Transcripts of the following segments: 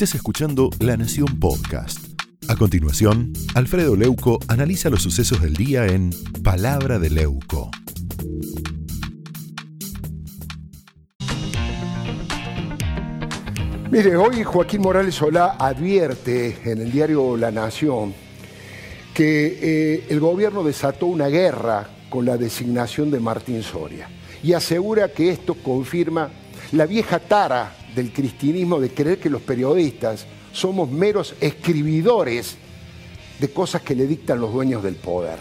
Estás escuchando La Nación Podcast. A continuación, Alfredo Leuco analiza los sucesos del día en Palabra de Leuco. Mire, hoy Joaquín Morales Solá advierte en el diario La Nación que eh, el gobierno desató una guerra con la designación de Martín Soria y asegura que esto confirma la vieja tara del cristianismo de creer que los periodistas somos meros escribidores de cosas que le dictan los dueños del poder.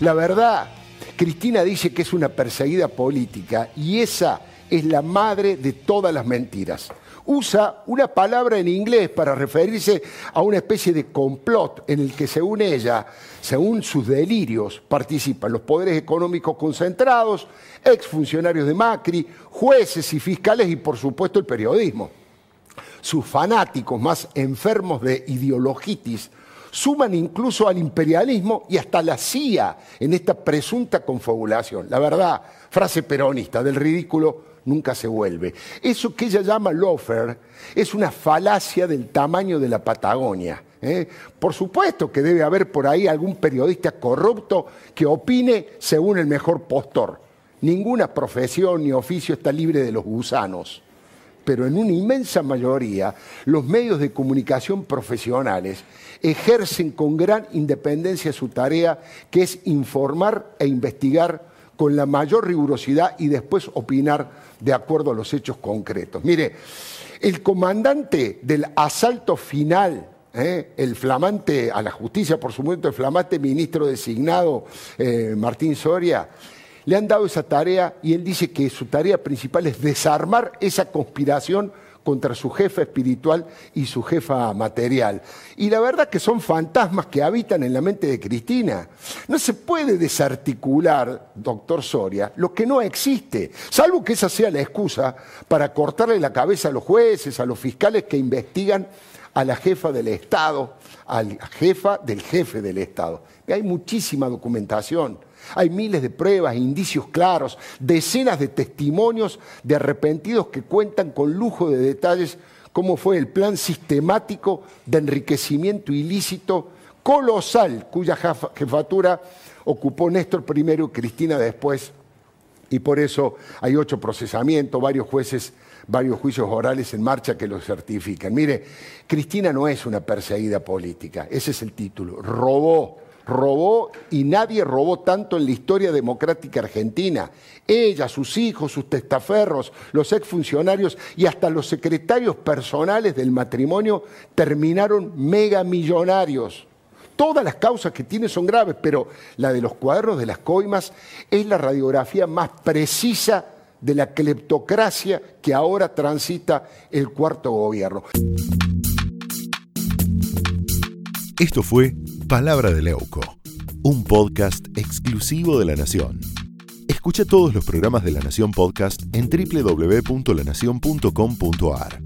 La verdad, Cristina dice que es una perseguida política y esa es la madre de todas las mentiras usa una palabra en inglés para referirse a una especie de complot en el que, según ella, según sus delirios, participan los poderes económicos concentrados, exfuncionarios de Macri, jueces y fiscales y, por supuesto, el periodismo. Sus fanáticos más enfermos de ideologitis suman incluso al imperialismo y hasta la CIA en esta presunta confabulación. La verdad, frase peronista, del ridículo nunca se vuelve. Eso que ella llama lofer es una falacia del tamaño de la Patagonia. ¿eh? Por supuesto que debe haber por ahí algún periodista corrupto que opine según el mejor postor. Ninguna profesión ni oficio está libre de los gusanos pero en una inmensa mayoría los medios de comunicación profesionales ejercen con gran independencia su tarea, que es informar e investigar con la mayor rigurosidad y después opinar de acuerdo a los hechos concretos. Mire, el comandante del asalto final ¿eh? el flamante, a la justicia por supuesto, el flamante ministro designado eh, Martín Soria, le han dado esa tarea y él dice que su tarea principal es desarmar esa conspiración contra su jefa espiritual y su jefa material. Y la verdad que son fantasmas que habitan en la mente de Cristina. No se puede desarticular, doctor Soria, lo que no existe, salvo que esa sea la excusa para cortarle la cabeza a los jueces, a los fiscales que investigan a la jefa del Estado, a la jefa del jefe del Estado. hay muchísima documentación. Hay miles de pruebas, indicios claros, decenas de testimonios de arrepentidos que cuentan con lujo de detalles cómo fue el plan sistemático de enriquecimiento ilícito colosal cuya jefatura ocupó Néstor primero y Cristina después. Y por eso hay ocho procesamientos, varios jueces, varios juicios orales en marcha que lo certifican. Mire, Cristina no es una perseguida política, ese es el título. Robó robó y nadie robó tanto en la historia democrática argentina. Ella, sus hijos, sus testaferros, los exfuncionarios y hasta los secretarios personales del matrimonio terminaron megamillonarios. Todas las causas que tiene son graves, pero la de los cuadernos de las coimas es la radiografía más precisa de la cleptocracia que ahora transita el cuarto gobierno. Esto fue Palabra de Leuco, un podcast exclusivo de La Nación. Escucha todos los programas de La Nación Podcast en www.lanacion.com.ar.